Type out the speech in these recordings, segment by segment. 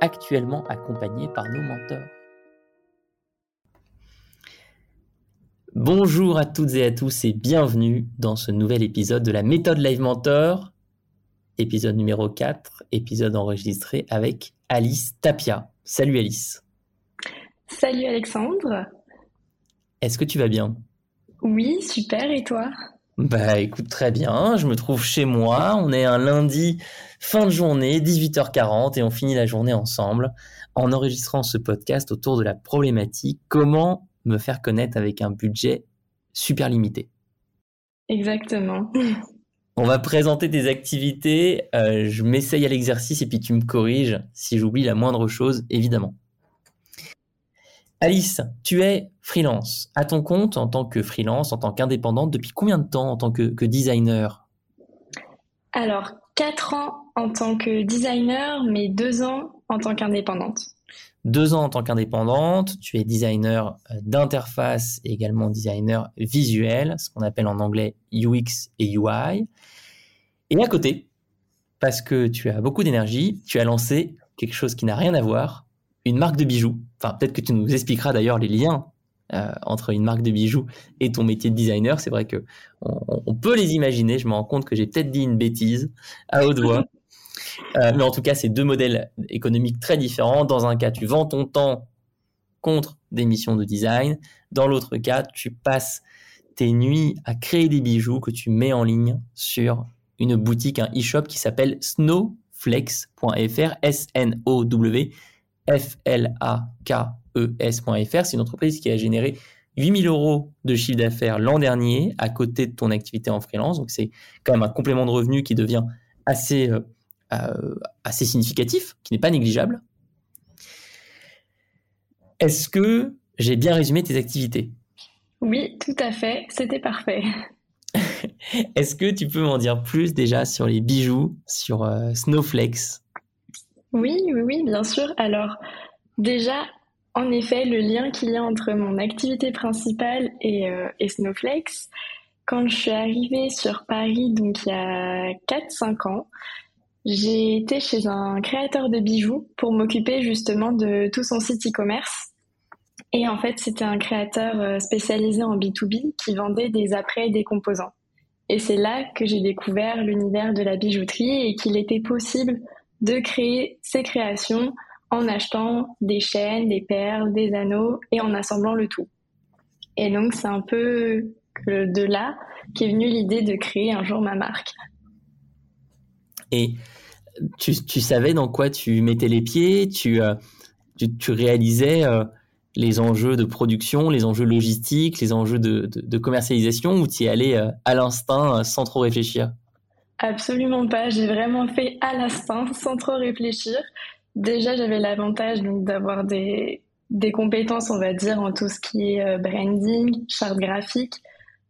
actuellement accompagnés par nos mentors. Bonjour à toutes et à tous et bienvenue dans ce nouvel épisode de la méthode Live Mentor, épisode numéro 4, épisode enregistré avec Alice Tapia. Salut Alice. Salut Alexandre. Est-ce que tu vas bien? Oui, super, et toi? Bah écoute très bien, je me trouve chez moi, on est un lundi fin de journée, 18h40 et on finit la journée ensemble en enregistrant ce podcast autour de la problématique comment me faire connaître avec un budget super limité. Exactement. On va présenter tes activités, euh, je m'essaye à l'exercice et puis tu me corriges si j'oublie la moindre chose évidemment. Alice, tu es freelance, à ton compte en tant que freelance, en tant qu'indépendante, depuis combien de temps en tant que, designer? Alors, 4 ans en tant que designer, mais 2 ans en tant qu'indépendante. Deux ans en tant qu'indépendante, tu es designer d'interface et également designer visuel, ce qu'on appelle en anglais UX et UI. Et à côté, parce que tu as beaucoup d'énergie, tu as lancé quelque chose qui n'a rien à voir, une marque de bijoux. Enfin, peut-être que tu nous expliqueras d'ailleurs les liens euh, entre une marque de bijoux et ton métier de designer. C'est vrai que on, peut les imaginer. Je me rends compte que j'ai peut-être dit une bêtise à haute voix. Euh, mais en tout cas, c'est deux modèles économiques très différents. Dans un cas, tu vends ton temps contre des missions de design. Dans l'autre cas, tu passes tes nuits à créer des bijoux que tu mets en ligne sur une boutique, un e-shop qui s'appelle snowflex.fr, S-N-O-W flakes.fr. C'est une entreprise qui a généré 8000 euros de chiffre d'affaires l'an dernier à côté de ton activité en freelance. Donc c'est quand même un complément de revenu qui devient assez, euh, euh, assez significatif, qui n'est pas négligeable. Est-ce que j'ai bien résumé tes activités? Oui, tout à fait. C'était parfait. Est-ce que tu peux m'en dire plus déjà sur les bijoux, sur euh, Snowflakes? Oui, oui, bien sûr. Alors, déjà, en effet, le lien qu'il y a entre mon activité principale et, euh, Snowflakes, quand je suis arrivée sur Paris, donc il y a 4-5 ans, j'ai été chez un créateur de bijoux pour m'occuper justement de tout son site e-commerce. Et en fait, c'était un créateur euh, spécialisé en B2B qui vendait des apprêts et des composants. Et c'est là que j'ai découvert l'univers de la bijouterie et qu'il était possible de créer ses créations en achetant des chaînes, des perles, des anneaux et en assemblant le tout. Et donc c'est un peu de là qu'est venue l'idée de créer un jour ma marque. Et tu, savais dans quoi tu mettais les pieds, tu, euh, réalisais euh, les enjeux de production, les enjeux logistiques, les enjeux de, commercialisation ou tu y allais euh, à l'instinct sans trop réfléchir? Absolument pas. J'ai vraiment fait à l'instinct, sans trop réfléchir. Déjà, j'avais l'avantage d'avoir des, des compétences, on va dire, en tout ce qui est euh, branding, charte graphique.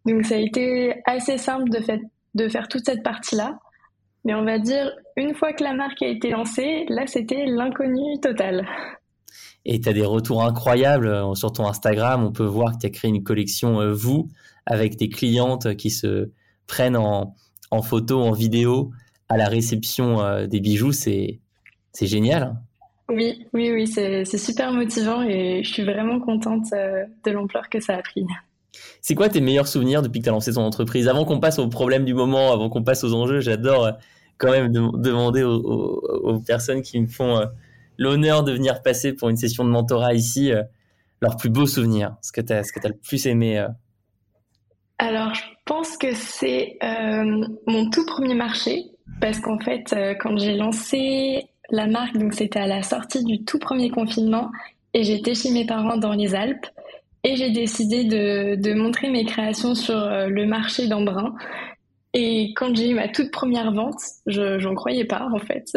Donc, ça a été assez simple de, fait, de faire toute cette partie-là. Mais on va dire, une fois que la marque a été lancée, là, c'était l'inconnu total. Et tu as des retours incroyables euh, sur ton Instagram. On peut voir que tu as créé une collection, euh, vous, avec des clientes qui se prennent en, en photo, en vidéo, à la réception euh, des bijoux, c'est génial. Oui, oui, oui, c'est super motivant et je suis vraiment contente euh, de l'ampleur que ça a pris. C'est quoi tes meilleurs souvenirs depuis que tu as lancé ton entreprise? Avant qu'on passe aux problèmes du moment, avant qu'on passe aux enjeux, j'adore euh, quand même demander aux, personnes qui me font l'honneur de venir passer pour une session de mentorat ici, leur plus beau souvenir, ce que tu as, as le plus aimé Alors, je pense que c'est mon tout premier marché, parce qu'en fait, quand j'ai lancé la marque, donc c'était à la sortie du tout premier confinement, et j'étais chez mes parents dans les Alpes. Et j'ai décidé de, de, montrer mes créations sur le marché d'Embrun. Et quand j'ai eu ma toute première vente, je j'en croyais pas en fait.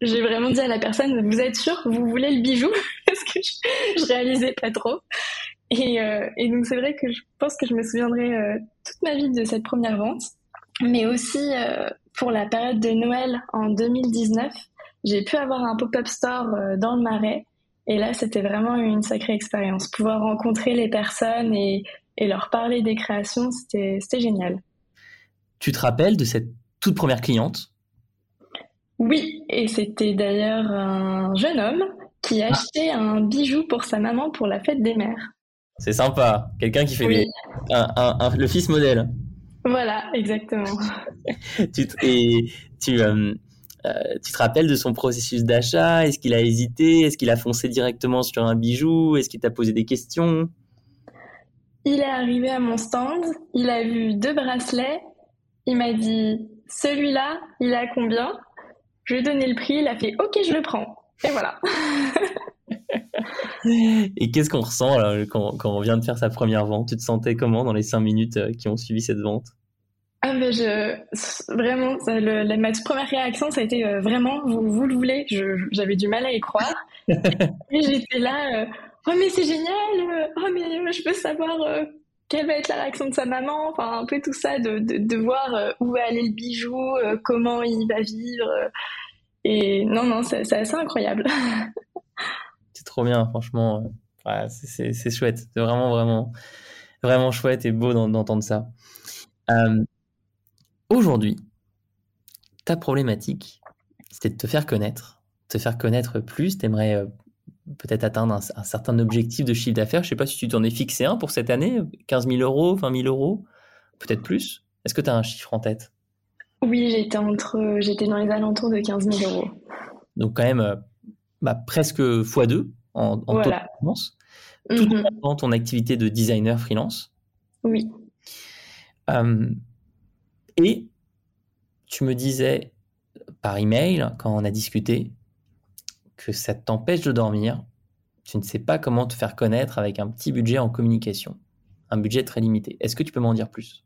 J'ai vraiment dit à la personne, vous êtes sûr, vous voulez le bijou? Parce que je, je, réalisais pas trop. Et, euh, et donc c'est vrai que je pense que je me souviendrai euh, toute ma vie de cette première vente. Mais aussi euh, pour la période de Noël en 2019, j'ai pu avoir un pop-up store dans le Marais. Et là, c'était vraiment une sacrée expérience. Pouvoir rencontrer les personnes et, et leur parler des créations, c'était génial. Tu te rappelles de cette toute première cliente? Oui, et c'était d'ailleurs un jeune homme qui ah. achetait un bijou pour sa maman pour la fête des mères. C'est sympa, quelqu'un qui fait le fils modèle. Voilà, exactement. tu, et tu, euh, euh, tu te rappelles de son processus d'achat? Est-ce qu'il a hésité? Est-ce qu'il a foncé directement sur un bijou? Est-ce qu'il t'a posé des questions? Il est arrivé à mon stand, il a vu deux bracelets. Il m'a dit celui-là, il a combien? Je lui ai donné le prix, il a fait ok, je le prends. Et voilà. Et qu'est-ce qu'on ressent quand, on vient de faire sa première vente? Tu te sentais comment dans les cinq minutes euh, qui ont suivi cette vente? Ah ben je vraiment le, ma première réaction ça a été euh, vraiment vous, vous, le voulez? J'avais du mal à y croire. Et j'étais là euh, oh mais c'est génial oh mais je veux savoir quelle va être la réaction de sa maman, enfin un peu tout ça, de, de, voir euh, où va aller le bijou, euh, comment il va vivre. Euh, et non, non, c'est assez incroyable. trop bien, franchement. Ouais, c'est chouette. C'est vraiment, vraiment, vraiment chouette et beau d'entendre ça. Aujourd'hui, ta problématique, c'était de te faire connaître, te faire connaître plus. Tu aimerais peut-être atteindre un, certain objectif de chiffre d'affaires. Je ne sais pas si tu t'en es fixé un pour cette année, 15 000 euros, 20 000 euros, peut-être plus. Est-ce que tu as un chiffre en tête? Oui, j'étais entre, j'étais dans les alentours de 15 000 euros. Donc quand même, euh, bah, presque x2 en, en voilà. Tout mhm. en ton activité de designer freelance. Oui. Euh, et tu me disais par email, quand on a discuté, que ça t'empêche de dormir, tu ne sais pas comment te faire connaître avec un petit budget en communication, un budget très limité. Est-ce que tu peux m'en dire plus?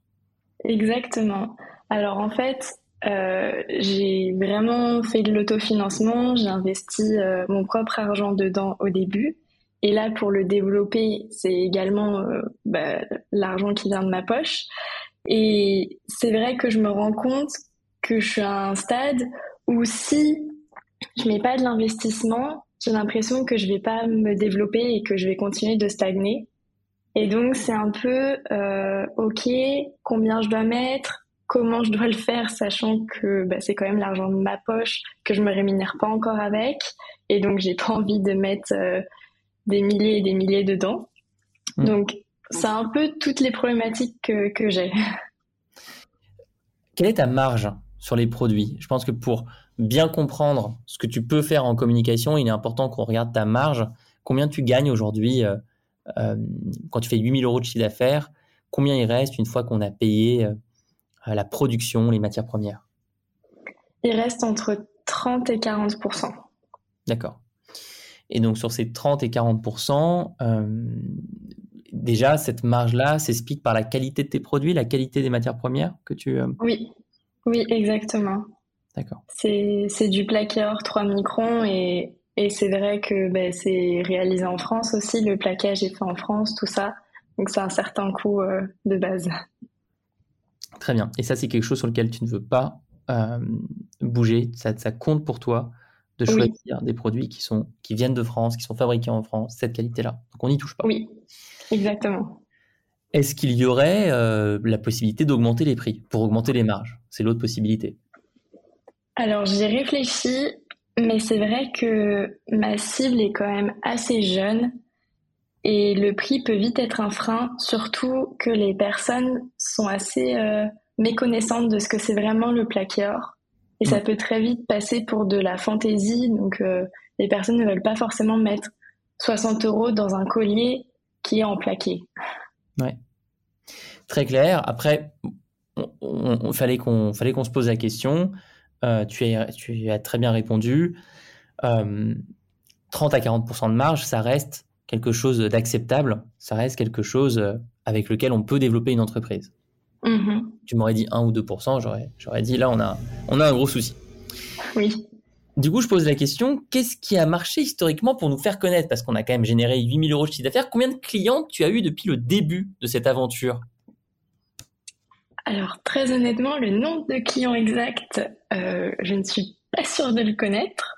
Exactement. Alors en fait, euh, j'ai vraiment fait de l'autofinancement, j'ai investi euh, mon propre argent dedans au début. Et là, pour le développer, c'est également euh, bah, l'argent qui vient de ma poche. Et c'est vrai que je me rends compte que je suis à un stade où si je mets pas de l'investissement, j'ai l'impression que je vais pas me développer et que je vais continuer de stagner. Et donc c'est un peu euh, ok, combien je dois mettre, comment je dois le faire, sachant que bah, c'est quand même l'argent de ma poche que je me rémunère pas encore avec, et donc j'ai pas envie de mettre euh, des milliers et des milliers dedans. Mmh. Donc c'est un peu toutes les problématiques que, que j'ai. Quelle est ta marge sur les produits? Je pense que pour bien comprendre ce que tu peux faire en communication, il est important qu'on regarde ta marge. Combien tu gagnes aujourd'hui euh, euh, quand tu fais 8000 euros de chiffre d'affaires? Combien il reste une fois qu'on a payé la production, les matières premières Il reste entre 30 et 40% D'accord. Et donc sur ces 30 et 40% déjà cette marge-là s'explique par la qualité de tes produits, la qualité des matières premières que tu. Oui, oui, exactement. D'accord. C'est du plaqué or 3 microns et, et c'est vrai que ben, c'est réalisé en France aussi, le plaquage est fait en France, tout ça. Donc c'est un certain coût euh, de base. Très bien. Et ça, c'est quelque chose sur lequel tu ne veux pas euh, bouger. Ça, ça, compte pour toi de choisir des produits qui, sont, qui viennent de France, qui sont fabriqués en France, cette qualité-là. Donc on n'y touche pas. Oui, exactement. Est-ce qu'il y aurait euh, la possibilité d'augmenter les prix pour augmenter les marges? C'est l'autre possibilité. Alors j'ai réfléchi, mais c'est vrai que ma cible est quand même assez jeune et le prix peut vite être un frein, surtout que les personnes sont assez euh, méconnaissantes de ce que c'est vraiment le plaqué or. Et ça mm. peut très vite passer pour de la fantaisie, donc euh, les personnes ne veulent pas forcément mettre 60 euros dans un collier qui est en plaqué. Ouais. Très clair. Après, on, fallait qu'on fallait qu'on se pose la question. Euh, tu, as, tu as très bien répondu. 30 euh, à 40% de marge, ça reste quelque chose d'acceptable. Ça reste quelque chose euh, avec lequel on peut développer une entreprise. Mm-hmm. Tu m'aurais dit 1 ou 2%, j'aurais, j'aurais dit là, on a, on a un gros souci. Oui. Du coup, je pose la question, qu'est-ce qui a marché historiquement pour nous faire connaître? Parce qu'on a quand même généré 8000 euros de chiffre d'affaires. Combien de clients tu as eu depuis le début de cette aventure? Alors, très honnêtement, le nombre de clients exact, euh, je ne suis pas sûre de le connaître.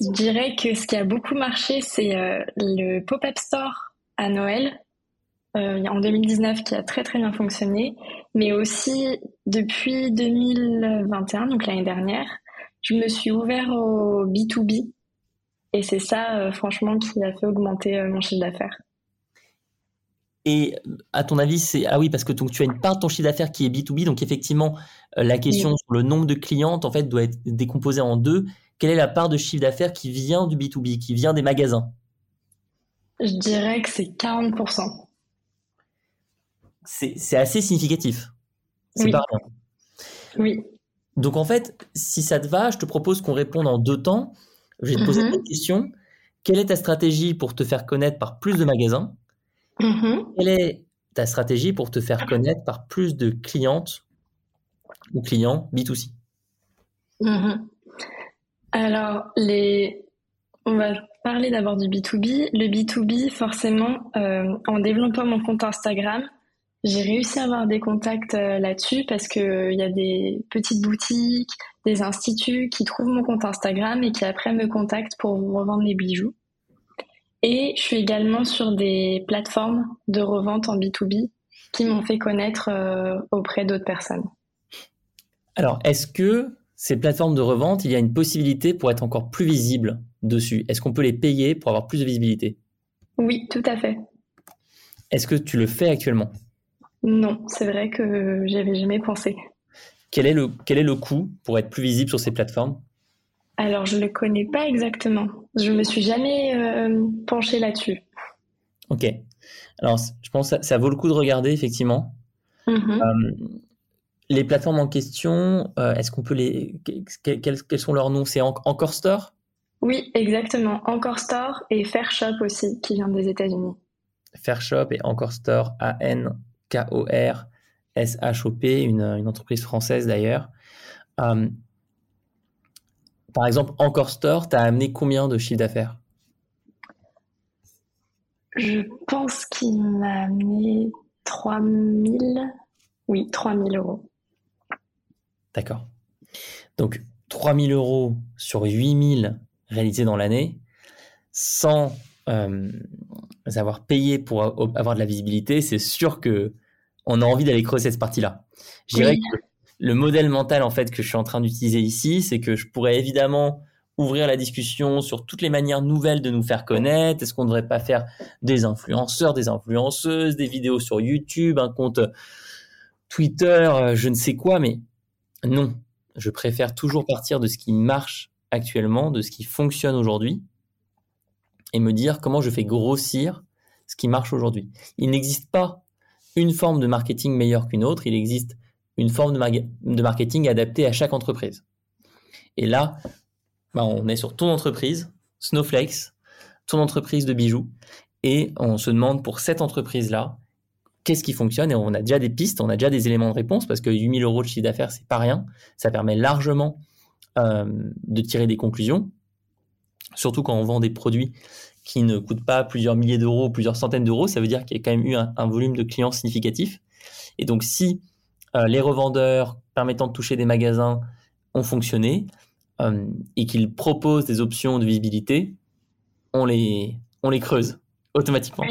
Je dirais que ce qui a beaucoup marché, c'est euh, le pop-up store à Noël euh, en 2019 qui a très très bien fonctionné, mais aussi depuis 2021, donc l'année dernière, je me suis ouvert au B2B et c'est ça euh, franchement qui a fait augmenter mon chiffre d'affaires. Et à ton avis, c'est ah oui parce que donc tu as une part de ton chiffre d'affaires qui est B2B, donc effectivement la question sur le nombre de clientes en fait doit être décomposée en deux. Quelle est la part de chiffre d'affaires qui vient du B2B, qui vient des magasins? Je dirais que c'est 40% c'est assez significatif. C'est oui. Oui. Donc en fait, si ça te va, je te propose qu'on réponde en deux temps. Je vais te poser mm question. Quelle est ta stratégie pour te faire connaître par plus de magasins? Mm-hmm. Quelle est ta stratégie pour te faire connaître par plus de clientes ou clients B2C mm-hmm. Alors, on va parler d'abord du B2B. Le B2B, forcément, euh, en développant mon compte Instagram, j'ai réussi à avoir des contacts euh, là-dessus parce que euh, y a des petites boutiques, des instituts qui trouvent mon compte Instagram et qui après me contactent pour revendre mes bijoux. Et je suis également sur des plateformes de revente en B2B qui m'ont fait connaître auprès d'autres personnes. Alors, est-ce que ces plateformes de revente, il y a une possibilité pour être encore plus visible dessus Est-ce qu'on peut les payer pour avoir plus de visibilité? Oui, tout à fait. Est-ce que tu le fais actuellement? Non, c'est vrai que j'y avais jamais pensé. Quel est, le, quel est le coût pour être plus visible sur ces plateformes? Alors, je ne le connais pas exactement. Je me suis jamais euh, penché là-dessus. Ok. Alors, je pense que ça, vaut le coup de regarder, effectivement. Mm-hmm. Euh, les plateformes en question, euh, est-ce qu'on peut les. Quels, sont leurs noms? C'est Encore Store? Oui, exactement. Encore Store et Fairshop aussi, qui vient des États-Unis. Fairshop et Encore Store, A-N K-O-R-S-H-O-P, une, entreprise française d'ailleurs. Euh, par exemple, Encore Store, tu as amené combien de chiffre d'affaires? Je pense qu'il m'a amené 3000, oui, 3000 euros. D'accord. Donc, 3000 euros sur 8000 réalisés dans l'année, sans euh, avoir payé pour avoir de la visibilité, c'est sûr que on a envie d'aller creuser cette partie-là. Je dirais que le modèle mental en fait que je suis en train d'utiliser ici, c'est que je pourrais évidemment ouvrir la discussion sur toutes les manières nouvelles de nous faire connaître. Est-ce qu'on ne devrait pas faire des influenceurs, des influenceuses, des vidéos sur YouTube, un compte Twitter, euh, je ne sais quoi, mais non. Je préfère toujours partir de ce qui marche actuellement, de ce qui fonctionne aujourd'hui, et me dire comment je fais grossir ce qui marche aujourd'hui. Il n'existe pas une forme de marketing meilleure qu'une autre, il existe une forme de, marketing adaptée à chaque entreprise. Et là, bah, on est sur ton entreprise, Snowflakes, ton entreprise de bijoux, et on se demande pour cette entreprise-là, qu'est-ce qui fonctionne Et on a déjà des pistes, on a déjà des éléments de réponse, parce que 8000 euros de chiffre d'affaires, c'est pas rien. Ça permet largement euh, de tirer des conclusions, surtout quand on vend des produits qui ne coûte pas plusieurs milliers d'euros, plusieurs centaines d'euros, ça veut dire qu'il y a quand même eu un, volume de clients significatif. Et donc, si euh, les revendeurs permettant de toucher des magasins ont fonctionné euh, et qu'ils proposent des options de visibilité, on les, on les creuse automatiquement.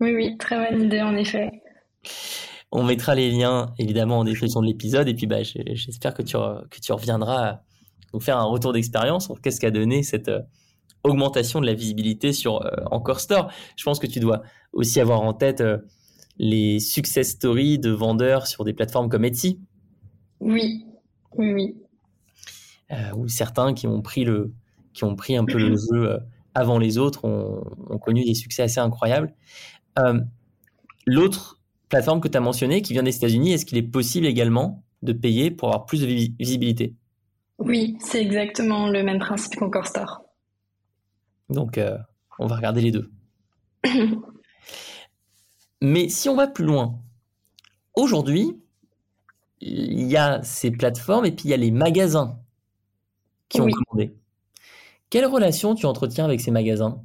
Oui, oui, très bonne idée en effet. On mettra les liens évidemment en description de l'épisode et puis bah, j'espère que tu, que tu reviendras nous faire un retour d'expérience sur qu'est-ce qu'a donné cette, augmentation de la visibilité sur euh, Encore Store. Je pense que tu dois aussi avoir en tête euh, les success stories de vendeurs sur des plateformes comme Etsy. Oui, oui, oui. Euh, ou certains qui ont pris le qui ont pris un peu le jeu avant les autres ont, connu des succès assez incroyables. L'autre plateforme que tu as mentionnée, qui vient des États-Unis, est-ce qu'il est possible également de payer pour avoir plus de visibilité? Oui, c'est exactement le même principe qu'Encore Store. Donc, on va regarder les deux. Mais si on va plus loin, aujourd'hui, il y a ces plateformes et puis il y a les magasins qui ont commandé. Quelle relation tu entretiens avec ces magasins?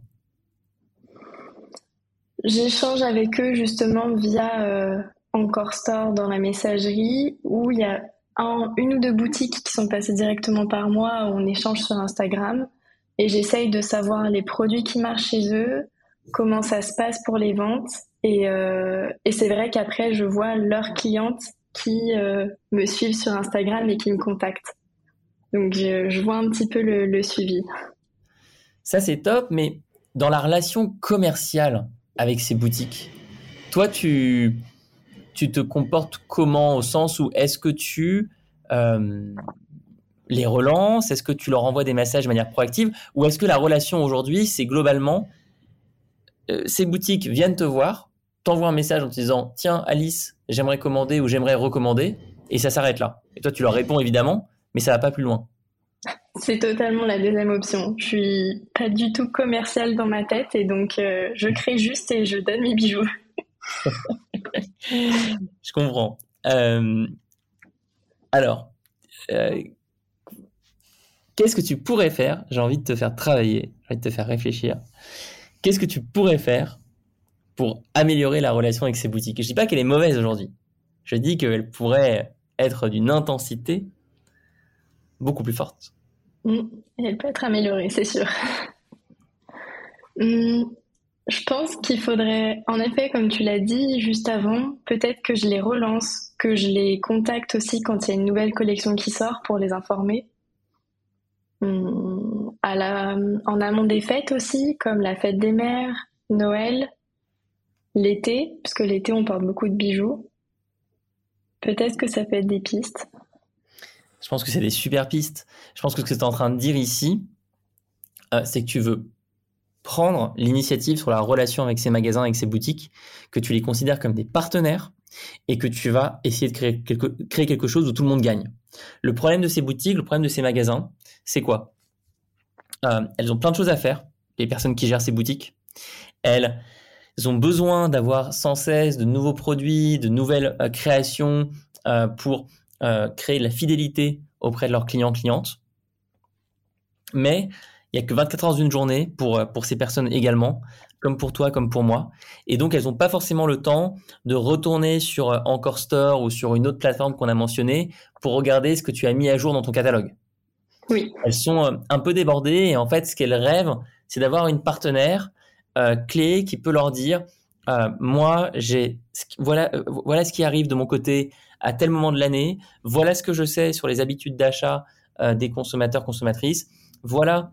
J'échange avec eux justement via euh, Encore Store dans la messagerie où il y a une ou deux boutiques qui sont passées directement par moi on échange sur Instagram et j'essaye de savoir les produits qui marchent chez eux, comment ça se passe pour les ventes et, euh, c'est vrai qu'après je vois leurs clientes qui euh, me suivent sur Instagram et qui me contactent. Donc je, vois un petit peu le, suivi. Ça c'est top, mais dans la relation commerciale avec ces boutiques, toi tu, tu te comportes comment au sens où est-ce que tu euh, les relances? Est-ce que tu leur envoies des messages de manière proactive? Ou est-ce que la relation aujourd'hui, c'est globalement, euh, ces boutiques viennent te voir, t'envoient un message en te disant, tiens Alice, j'aimerais commander ou j'aimerais recommander, et ça s'arrête là. Et toi, tu leur réponds évidemment, mais ça va pas plus loin. C'est totalement la deuxième option. Je suis pas du tout commerciale dans ma tête et donc euh, je crée juste et je donne mes bijoux. je comprends. Euh, alors, euh, qu'est-ce que tu pourrais faire? J'ai envie de te faire travailler, j'ai envie de te faire réfléchir. Qu'est-ce que tu pourrais faire pour améliorer la relation avec ces boutiques? Je dis pas qu'elle est mauvaise aujourd'hui. Je dis qu'elle pourrait être d'une intensité beaucoup plus forte. Mm. elle peut être améliorée, c'est sûr. Mm. je pense qu'il faudrait, en effet, comme tu l'as dit juste avant, peut-être que je les relance, que je les contacte aussi quand il y a une nouvelle collection qui sort pour les informer. Mm. En amont des fêtes aussi, comme la fête des mères, Noël, l'été, puisque l'été on porte beaucoup de bijoux. Peut-être que ça peut être des pistes. Je pense que c'est des super pistes. Je pense que ce que tu es en train de dire ici, euh, c'est que tu veux prendre l'initiative sur la relation avec ces magasins, avec ces boutiques, que tu les considères comme des partenaires et que tu vas essayer de créer quelque, créer quelque chose où tout le monde gagne. Le problème de ces boutiques, le problème de ces magasins, c'est quoi? Euh, Elles ont plein de choses à faire, les personnes qui gèrent ces boutiques. Elles, ont besoin d'avoir sans cesse de nouveaux produits, de nouvelles euh, créations pour euh, créer de la fidélité auprès de leurs clients clientes. Mais il n'y a que 24 heures d'une journée pour, euh, pour ces personnes également, comme pour toi, comme pour moi. Et donc, elles n'ont pas forcément le temps de retourner sur euh, Encore Store ou sur une autre plateforme qu'on a mentionnée pour regarder ce que tu as mis à jour dans ton catalogue. Oui. Elles sont un peu débordées et en fait, ce qu'elles rêvent, c'est d'avoir une partenaire clé qui peut leur dire moi, j'ai voilà, voilà ce qui arrive de mon côté à tel moment de l'année. Voilà ce que je sais sur les habitudes d'achat euh, des consommateurs consommatrices. Voilà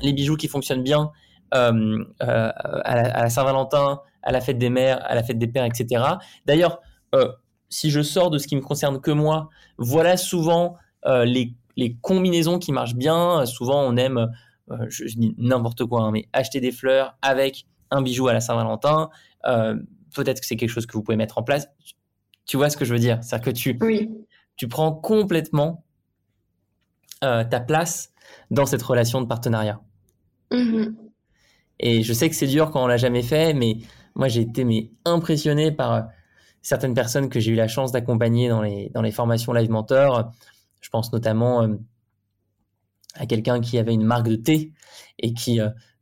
les bijoux qui fonctionnent bien euh, euh, à la, Saint-Valentin, à la fête des mères, à la fête des pères, etc. D'ailleurs, si je sors de ce qui me concerne que moi, voilà souvent les, combinaisons qui marchent bien. Souvent, on aime, je, dis n'importe quoi, hein, mais acheter des fleurs avec un bijou à la Saint-Valentin. Peut-être que c'est quelque chose que vous pouvez mettre en place. Tu vois ce que je veux dire? C'est-à-dire que tu, tu prends complètement euh, ta place dans cette relation de partenariat. Mm-hmm. Et je sais que c'est dur quand on l'a jamais fait, mais moi j'ai été mais, impressionné par euh, certaines personnes que j'ai eu la chance d'accompagner dans les, dans les formations Live Mentor. Je pense notamment euh, à quelqu'un qui avait une marque de thé et qui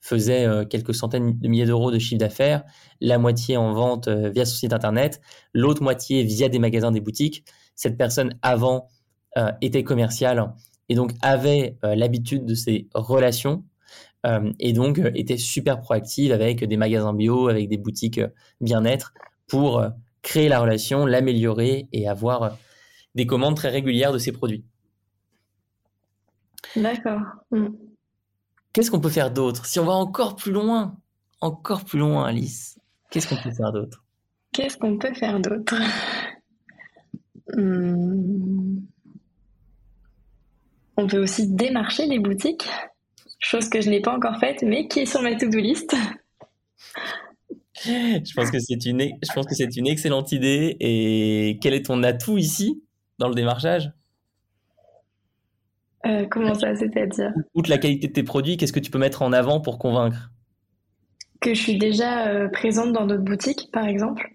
faisait euh, quelques centaines de milliers d'euros de chiffre d'affaires, la moitié en vente euh, via son site internet, l'autre moitié via des magasins, des boutiques. Cette personne avant euh, était commerciale et donc avait l'habitude de ces relations et donc était super proactive avec des magasins bio, avec des boutiques bien-être pour créer la relation, l'améliorer et avoir des commandes très régulières de ses produits. D'accord. Mm. Qu'est-ce qu'on peut faire d'autre? Si on va encore plus loin, encore plus loin, Alice, qu'est-ce qu'on peut faire d'autre? Qu'est-ce qu'on peut faire d'autre? Hmm. On peut aussi démarcher les boutiques. chose que je n'ai pas encore faite, mais qui est sur ma to-do list. Je pense que c'est une, je pense que c'est une excellente idée. Et quel est ton atout ici dans le démarchage? Euh, Comment ça, c'est-à-dire? Outre la qualité de tes produits, qu'est-ce que tu peux mettre en avant pour convaincre? Que je suis déjà euh, présente dans d'autres boutiques, par exemple.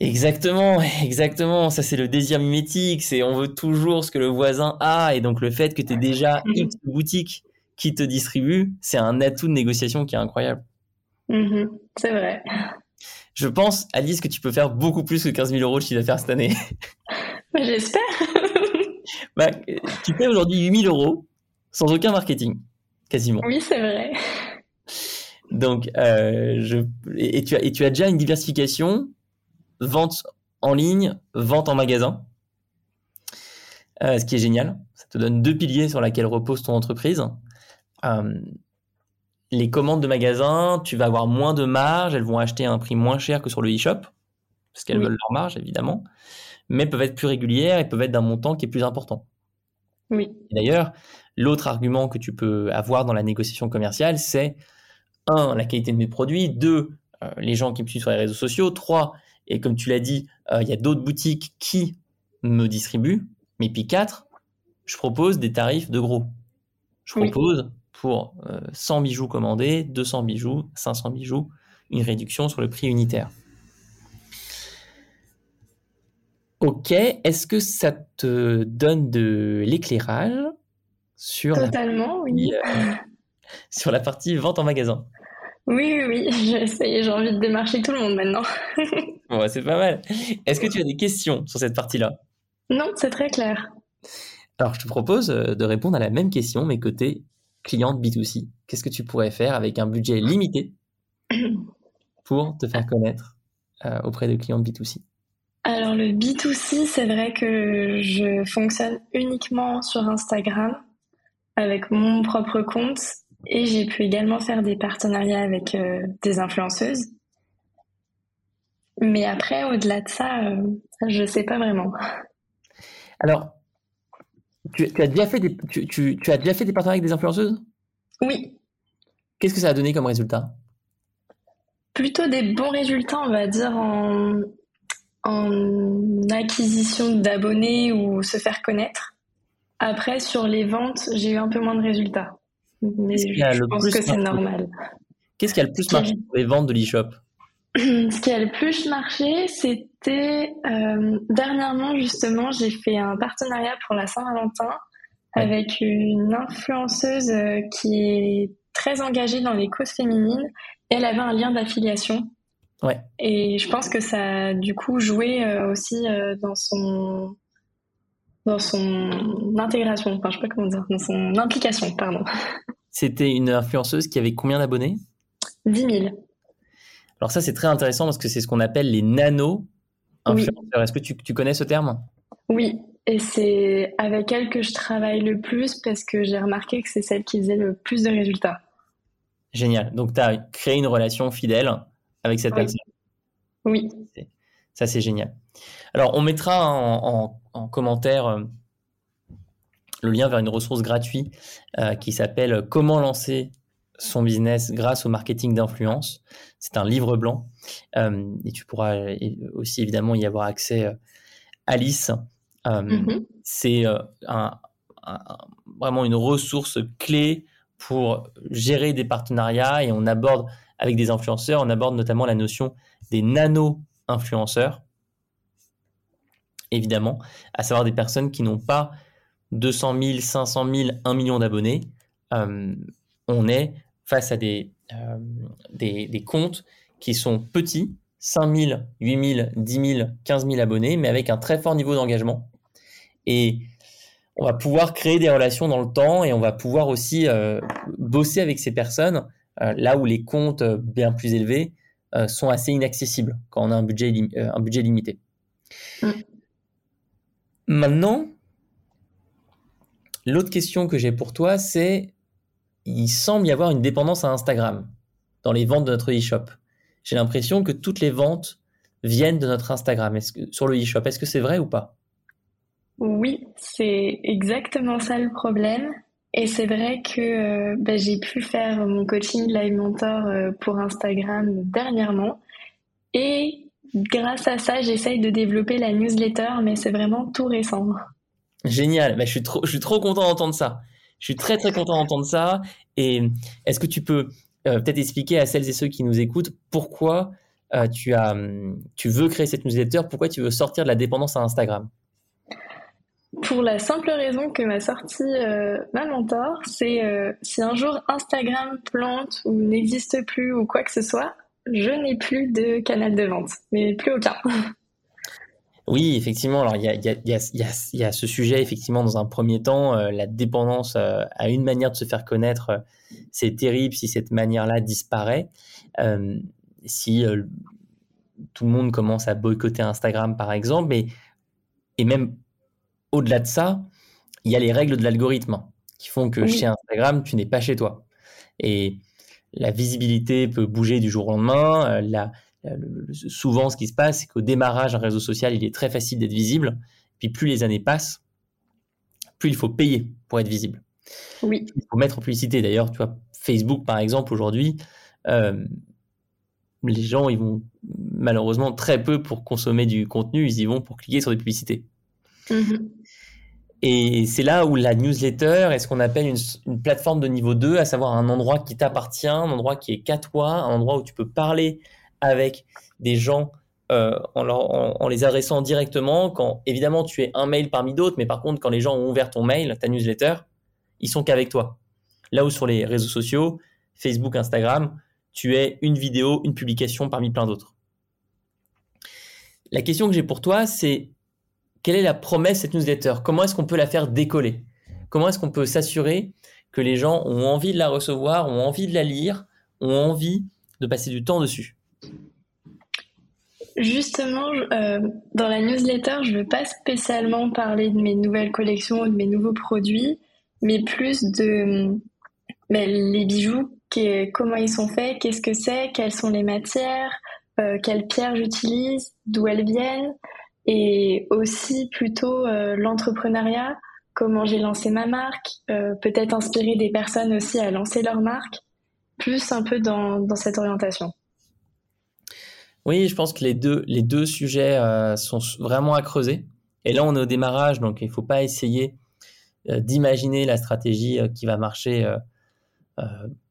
Exactement, exactement. Ça, c'est le désir mimétique. C'est on veut toujours ce que le voisin a. Et donc, le fait que tu aies déjà une mhm. boutique qui te distribue, c'est un atout de négociation qui est incroyable. Mhm. c'est vrai. Je pense, Alice, que tu peux faire beaucoup plus que 15 000 euros de chiffre d'affaires cette année. J'espère. Bah, tu fais aujourd'hui 8 000 euros sans aucun marketing, quasiment. Oui, c'est vrai. Donc, euh, je... et, tu as, et tu as déjà une diversification, vente en ligne, vente en magasin, euh, ce qui est génial. Ça te donne deux piliers sur lesquels repose ton entreprise. Euh, les commandes de magasins, tu vas avoir moins de marge, elles vont acheter à un prix moins cher que sur le e-shop, parce qu'elles veulent leur marge, évidemment, mais peuvent être plus régulières et peuvent être d'un montant qui est plus important. Oui. D'ailleurs, l'autre argument que tu peux avoir dans la négociation commerciale, c'est un, la qualité de mes produits, deux, euh, les gens qui me suivent sur les réseaux sociaux, trois, et comme tu l'as dit, euh, il y a d'autres boutiques qui me distribuent, mais puis quatre, je propose des tarifs de gros. Je propose pour 100 euh, bijoux commandés, 200 bijoux, 500 bijoux, une réduction sur le prix unitaire. Ok, est-ce que ça te donne de l'éclairage sur Totalement, oui. Euh, sur la partie vente en magasin? Oui, oui, oui, j'ai envie de démarcher tout le monde maintenant. bon, c'est pas mal. Est-ce que tu as des questions sur cette partie-là? Non, c'est très clair. Alors, je te propose euh, de répondre à la même question, mais côté cliente B2C Qu'est-ce que tu pourrais faire avec un budget limité pour te faire connaître euh, auprès de clients B2C Alors le B2C, c'est vrai que je fonctionne uniquement sur Instagram avec mon propre compte et j'ai pu également faire des partenariats avec euh, des influenceuses. Mais après, au-delà de ça, euh, je ne sais pas vraiment. Alors, tu, as déjà fait des, tu, as déjà fait des partenariats avec des influenceuses? Oui. Qu'est-ce que ça a donné comme résultat? Plutôt des bons résultats, on va dire, en, acquisition d'abonnés ou se faire connaître. Après, sur les ventes, j'ai eu un peu moins de résultats. Mais je pense que c'est normal. Qu'est-ce qui a le plus marché pour les ventes de l'e-shop? Ce qui a le plus marché, c'était euh, dernièrement justement, j'ai fait un partenariat pour la Saint-Valentin avec une influenceuse euh, qui est très engagée dans les causes féminines. elle avait un lien d'affiliation. Ouais. Et je pense que ça a du coup joué euh, aussi dans son dans son intégration, enfin je sais pas comment dire, dans son implication, pardon. C'était une influenceuse qui avait combien d'abonnés? 10 000. Alors ça, c'est très intéressant parce que c'est ce qu'on appelle les nano-influenceurs. Est-ce que tu, connais ce terme? Oui, et c'est avec elle que je travaille le plus parce que j'ai remarqué que c'est celle qui faisait le plus de résultats. Génial. Donc, tu as créé une relation fidèle avec cette personne. Oui. Ça, c'est génial. Alors, on mettra en, commentaire euh, le lien vers une ressource gratuite euh, qui s'appelle Comment lancer son business grâce au marketing d'influence. C'est un livre blanc euh, et tu pourras aussi évidemment y avoir accès. Alice, mm-hmm. c'est vraiment une ressource clé pour gérer des partenariats et on aborde avec des influenceurs, on aborde notamment la notion des nano-influenceurs, évidemment, à savoir des personnes qui n'ont pas 200 000, 500 000, 1 million d'abonnés. on est face à des, euh, des, des, comptes qui sont petits, 5 000, 8 000, 10 000, 15 000 abonnés, mais avec un très fort niveau d'engagement. Et on va pouvoir créer des relations dans le temps et on va pouvoir aussi euh, bosser avec ces personnes euh, là où les comptes bien plus élevés sont assez inaccessibles quand on a un budget, un budget limité. Mm. Maintenant, l'autre question que j'ai pour toi, c'est il semble y avoir une dépendance à Instagram dans les ventes de notre e-shop. J'ai l'impression que toutes les ventes viennent de notre Instagram est que, sur le e-shop. Est-ce que c'est vrai ou pas? Oui, c'est exactement ça le problème. Et c'est vrai que bah, j'ai pu faire mon coaching Live Mentor pour Instagram dernièrement. Et grâce à ça, j'essaye de développer la newsletter, mais c'est vraiment tout récent. Génial, bah, je, suis trop, je suis trop content d'entendre ça. Je suis très très content d'entendre ça. Et est-ce que tu peux euh, peut-être expliquer à celles et ceux qui nous écoutent pourquoi euh, tu, as, tu veux créer cette newsletter, pourquoi tu veux sortir de la dépendance à Instagram? Pour la simple raison que m'a sorti euh, ma mentor, c'est si un jour Instagram plante ou n'existe plus ou quoi que ce soit, je n'ai plus de canal de vente, mais plus aucun. Oui, effectivement. Alors, il y a, ce sujet, effectivement, dans un premier temps, euh, la dépendance euh, à une manière de se faire connaître, euh, c'est terrible si cette manière-là disparaît. si tout le monde commence à boycotter Instagram, par exemple, et, et même au-delà de ça, il y a les règles de l'algorithme qui font que chez Instagram, tu n'es pas chez toi. Et la visibilité peut bouger du jour au lendemain. la, euh, souvent, ce qui se passe, c'est qu'au démarrage d'un réseau social, il est très facile d'être visible. Puis plus les années passent, plus il faut payer pour être visible. Oui. Il faut mettre en publicité. D'ailleurs, tu vois, Facebook, par exemple, aujourd'hui, euh, les gens, ils vont malheureusement très peu pour consommer du contenu, ils y vont pour cliquer sur des publicités. Mm-hmm. Et c'est là où la newsletter est ce qu'on appelle une, plateforme de niveau 2, à savoir un endroit qui t'appartient, un endroit qui est qu'à toi, un endroit où tu peux parler avec des gens euh, en, en, les adressant directement. Quand évidemment tu es un mail parmi d'autres, mais par contre quand les gens ont ouvert ton mail, ta newsletter, ils sont qu'avec toi. Là où sur les réseaux sociaux, Facebook, Instagram, tu es une vidéo, une publication parmi plein d'autres. La question que j'ai pour toi, c'est quelle est la promesse de cette newsletter? Comment est-ce qu'on peut la faire décoller? Comment est-ce qu'on peut s'assurer que les gens ont envie de la recevoir, ont envie de la lire, ont envie de passer du temps dessus? Justement, euh, dans la newsletter, je ne veux pas spécialement parler de mes nouvelles collections ou de mes nouveaux produits, mais plus de les bijoux, comment ils sont faits, qu'est-ce que c'est, quelles sont les matières, euh, quelles pierres j'utilise, d'où elles viennent, et aussi plutôt euh, l'entrepreneuriat, comment j'ai lancé ma marque, peut-être inspirer des personnes aussi à lancer leur marque, plus un peu dans cette orientation. Oui, je pense que les deux, les deux sujets euh, sont vraiment à creuser. Et là, on est au démarrage, donc il ne faut pas essayer euh, d'imaginer la stratégie euh, qui va marcher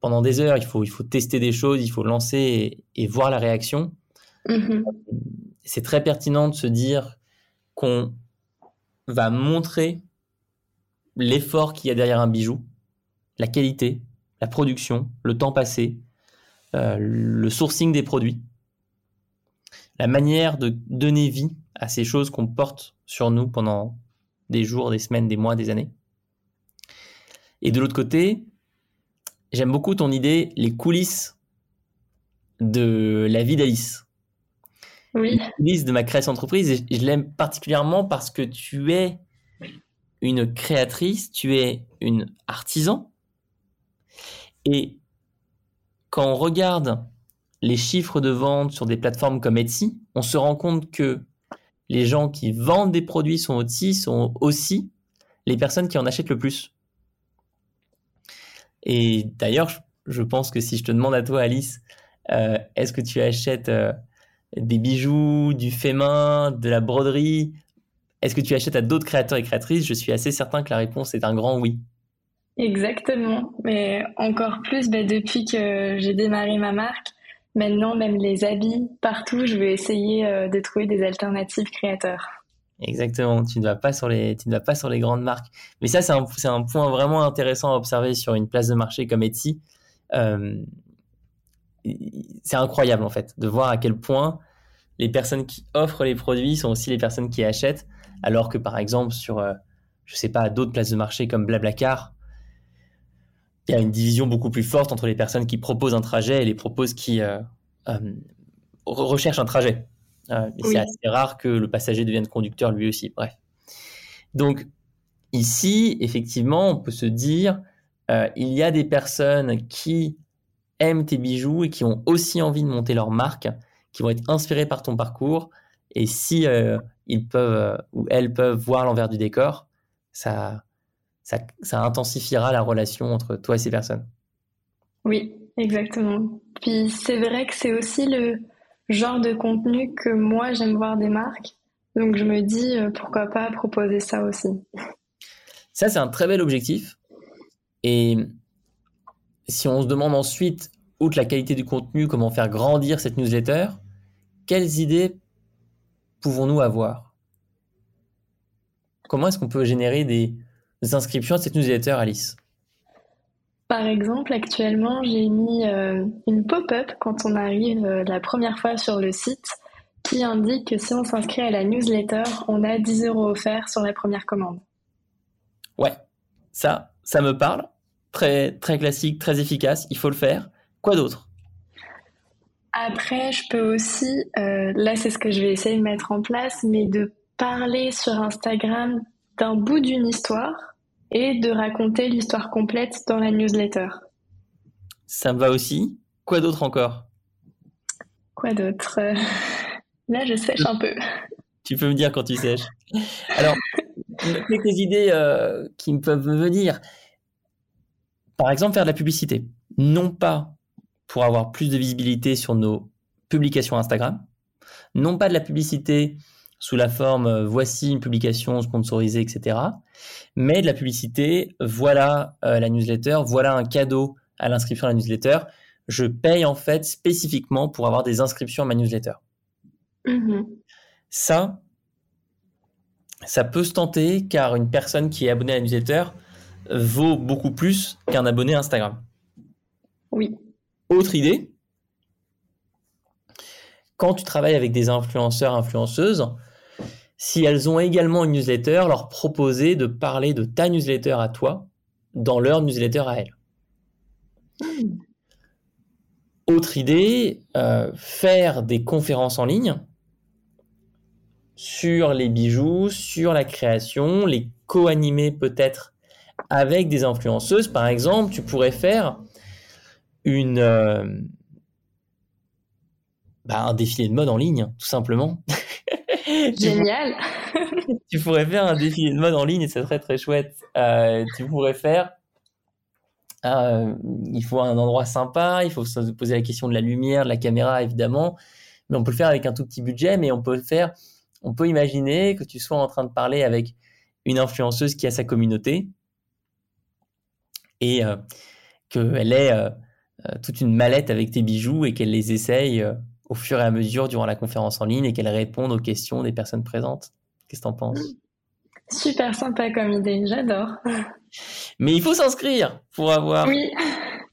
pendant des heures. Il faut, il faut tester des choses, il faut lancer et, voir la réaction. Mm-hmm. C'est très pertinent de se dire qu'on va montrer l'effort qu'il y a derrière un bijou, la qualité, la production, le temps passé, le sourcing des produits la manière de donner vie à ces choses qu'on porte sur nous pendant des jours, des semaines, des mois, des années. Et de l'autre côté, j'aime beaucoup ton idée, les coulisses de la vie d'Alice. Oui. De ma création d'entreprise. Et je l'aime particulièrement parce que tu es une créatrice, tu es une artisan. Et quand on regarde les chiffres de vente sur des plateformes comme Etsy, on se rend compte que les gens qui vendent des produits sont aussi, sont aussi les personnes qui en achètent le plus. Et d'ailleurs, je pense que si je te demande à toi, Alice, euh, est-ce que tu achètes euh, des bijoux, du fait main, de la broderie Est-ce que tu achètes à d'autres créateurs et créatrices? Je suis assez certain que la réponse est un grand oui. Exactement, mais encore plus bah, depuis que j'ai démarré ma marque, Maintenant, même les habits, partout, je vais essayer euh, de trouver des alternatives créateurs. Exactement, tu ne vas pas sur les, tu ne vas pas sur les grandes marques. Mais ça, c'est un, c'est un point vraiment intéressant à observer sur une place de marché comme Etsy. Euh, c'est incroyable en fait de voir à quel point les personnes qui offrent les produits sont aussi les personnes qui achètent, alors que par exemple sur, euh, je sais pas, d'autres places de marché comme Blablacar, il y a une division beaucoup plus forte entre les personnes qui proposent un trajet et les proposent qui euh, euh, recherchent un trajet. Euh, c'est assez rare que le passager devienne conducteur lui aussi. Bref. Donc ici, effectivement, on peut se dire, il y a des personnes qui aiment tes bijoux et qui ont aussi envie de monter leur marque, qui vont être inspirées par ton parcours. Et si ils peuvent ou elles peuvent voir l'envers du décor, ça ça, ça intensifiera la relation entre toi et ces personnes. Oui, exactement. Puis c'est vrai que c'est aussi le genre de contenu que moi j'aime voir des marques. Donc je me dis euh, pourquoi pas proposer ça aussi. Ça, c'est un très bel objectif. Et si on se demande ensuite, outre la qualité du contenu, comment faire grandir cette newsletter, quelles idées pouvons-nous avoir? Comment est-ce qu'on peut générer des, inscriptions à cette newsletter, Alice? Par exemple, actuellement, j'ai mis euh, une pop-up quand on arrive euh, la première fois sur le site qui indique que si on s'inscrit à la newsletter, on a 10 euros offerts sur la première commande. Ouais, ça, ça me parle. Très, très classique, très efficace. Il faut le faire. Quoi d'autre? Après, je peux aussi, euh, là c'est ce que je vais essayer de mettre en place, mais de parler sur Instagram d'un bout d'une histoire et de raconter l'histoire complète dans la newsletter. Ça me va aussi. Quoi d'autre encore? Quoi d'autre? Là, je sèche un peu. Tu peux me dire quand tu sèches. Alors, quelques idées euh, qui me peuvent me venir. Par exemple, faire de la publicité. Non pas pour avoir plus de visibilité sur nos publications Instagram, non pas de la publicité sous la forme euh, voici une publication sponsorisée, etc. Mais de la publicité, voilà euh, la newsletter, voilà un cadeau à l'inscription à la newsletter. Je paye en fait spécifiquement pour avoir des inscriptions à ma newsletter. Mm-hmm. Ça, ça peut se tenter car une personne qui est abonnée à la newsletter vaut beaucoup plus qu'un abonné à Instagram. Oui. Autre idée, quand tu travailles avec des influenceurs, influenceuses, si elles ont également une newsletter, leur proposer de parler de ta newsletter à toi dans leur newsletter à elles. Hmm. Autre idée, euh, faire des conférences en ligne sur les bijoux, sur la création, les co-animer peut-être avec des influenceuses. Par exemple, tu pourrais faire une, euh, bah, un défilé de mode en ligne, tout simplement. Génial. tu pourrais faire un défilé de mode en ligne et c'est très très chouette. Euh, tu pourrais faire. Euh, il faut un endroit sympa, il faut se poser la question de la lumière, de la caméra évidemment, mais on peut le faire avec un tout petit budget, mais on peut le faire. On peut imaginer que tu sois en train de parler avec une influenceuse qui a sa communauté et euh, qu'elle ait toute une mallette avec tes bijoux et qu'elle les essaye au fur et à mesure durant la conférence en ligne et qu'elle réponde aux questions des personnes présentes. Qu'est-ce que tu en penses? Super sympa comme idée, j'adore. Mais il faut s'inscrire pour avoir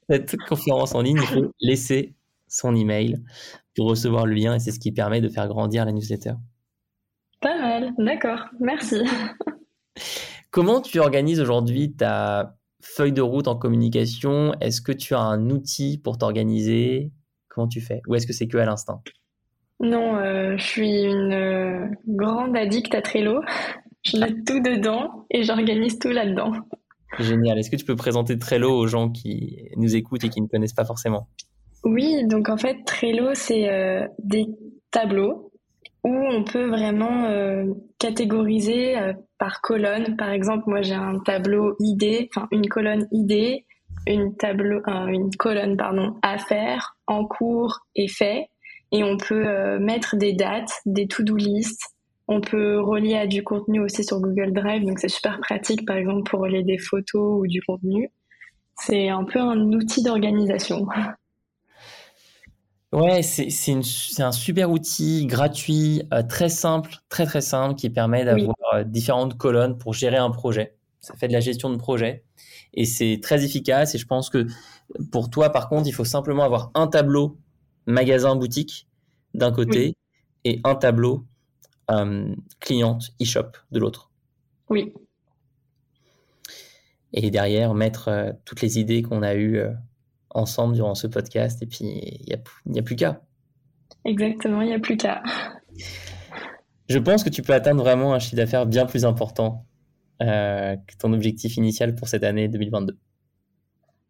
cette conférence en ligne. Il faut laisser son email pour recevoir le lien et c'est ce qui permet de faire grandir la newsletter. Pas mal, d'accord, merci. Comment tu organises aujourd'hui ta feuille de route en communication Est-ce que tu as un outil pour t'organiser? Comment tu fais? Ou est-ce que c'est que à l'instinct? Non, euh, je suis une euh, grande addict à Trello. Je mets tout dedans et j'organise tout là-dedans. Génial. Est-ce que tu peux présenter Trello aux gens qui nous écoutent et qui ne connaissent pas forcément? Oui, donc en fait, Trello, c'est euh, des tableaux où on peut vraiment catégoriser par colonne. Par exemple, moi j'ai un tableau idée, enfin une colonne idée, une tableau, une colonne pardon, à faire, en cours et fait, et on peut euh, mettre des dates, des to-do list. On peut relier à du contenu aussi sur Google Drive, donc c'est super pratique par exemple pour relier des photos ou du contenu. C'est un peu un outil d'organisation. Ouais, c'est un super outil gratuit, euh, très simple, très très simple, qui permet d'avoir euh, différentes colonnes pour gérer un projet. Ça fait de la gestion de projet et c'est très efficace. Et je pense que pour toi, par contre, il faut simplement avoir un tableau magasin-boutique d'un côté et un tableau euh, cliente e-shop de l'autre. Oui. Et derrière, mettre euh, toutes les idées qu'on a eues ensemble durant ce podcast. Et puis, il n'y a, a plus qu'à. Exactement, il n'y a plus qu'à. Je pense que tu peux atteindre vraiment un chiffre d'affaires bien plus important euh, ton objectif initial pour cette année 2022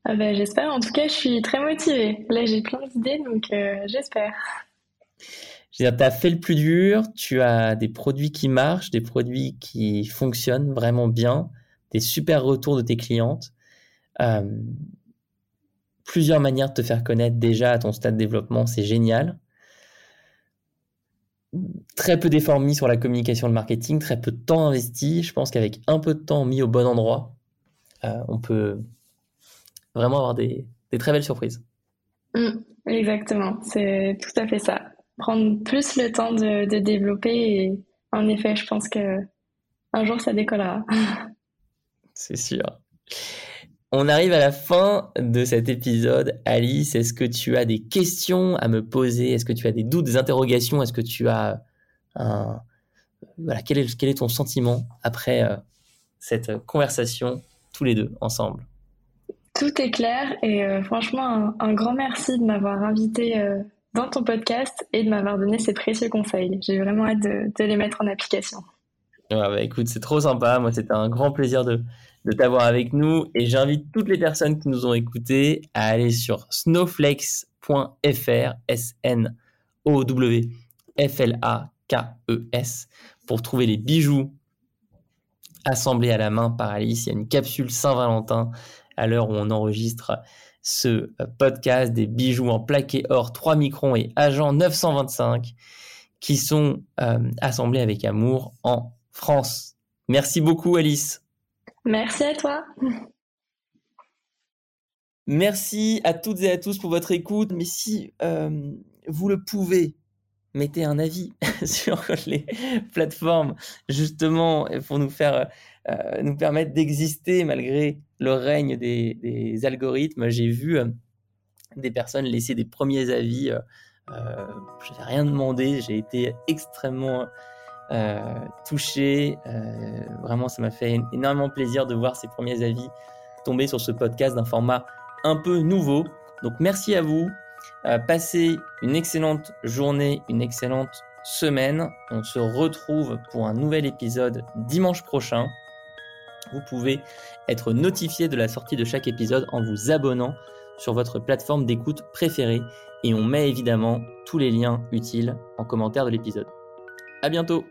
ah ben, J'espère. En tout cas, je suis très motivée. Là, j'ai plein d'idées, donc euh, j'espère. tu as fait le plus dur, tu as des produits qui marchent, des produits qui fonctionnent vraiment bien, des super retours de tes clientes. Euh, plusieurs manières de te faire connaître déjà à ton stade de développement, c'est génial. Très peu d'efforts mis sur la communication le marketing, très peu de temps investi. Je pense qu'avec un peu de temps mis au bon endroit, euh, on peut vraiment avoir des, très belles surprises. Mm, exactement, c'est tout à fait ça. Prendre plus le temps de, de développer et en effet, je pense que un jour ça décollera. C'est sûr. On arrive à la fin de cet épisode. Alice, est-ce que tu as des questions à me poser? Est-ce que tu as des doutes, des interrogations? Est-ce que tu as un... Voilà, quel est, quel est ton sentiment après euh, cette conversation tous les deux ensemble? Tout est clair et euh, franchement, un, grand merci de m'avoir invité euh, dans ton podcast et de m'avoir donné ces précieux conseils. J'ai vraiment hâte de, les mettre en application. bah, écoute, c'est trop sympa. Moi, c'était un grand plaisir de, de t'avoir avec nous et j'invite toutes les personnes qui nous ont écoutés à aller sur snowflakes.fr, S-N-O-W-F-L-A-K-E-S, pour trouver les bijoux assemblés à la main par Alice. Il y a une capsule Saint-Valentin à l'heure où on enregistre ce podcast des bijoux en plaqué or 3 microns et agent 925 qui sont euh, assemblés avec amour en France. Merci beaucoup Alice. Merci à toi. Merci à toutes et à tous pour votre écoute. Mais si euh, vous le pouvez, mettez un avis sur les plateformes, justement, pour nous faire euh, nous permettre d'exister malgré le règne des, algorithmes. J'ai vu euh, des personnes laisser des premiers avis. je n'ai rien demandé. J'ai été extrêmement touché. Euh, vraiment, ça m'a fait énormément plaisir de voir ces premiers avis tomber sur ce podcast d'un format un peu nouveau. Donc merci à vous. Euh, passez une excellente journée, une excellente semaine. On se retrouve pour un nouvel épisode dimanche prochain. Vous pouvez être notifié de la sortie de chaque épisode en vous abonnant sur votre plateforme d'écoute préférée et on met évidemment tous les liens utiles en commentaire de l'épisode. À bientôt!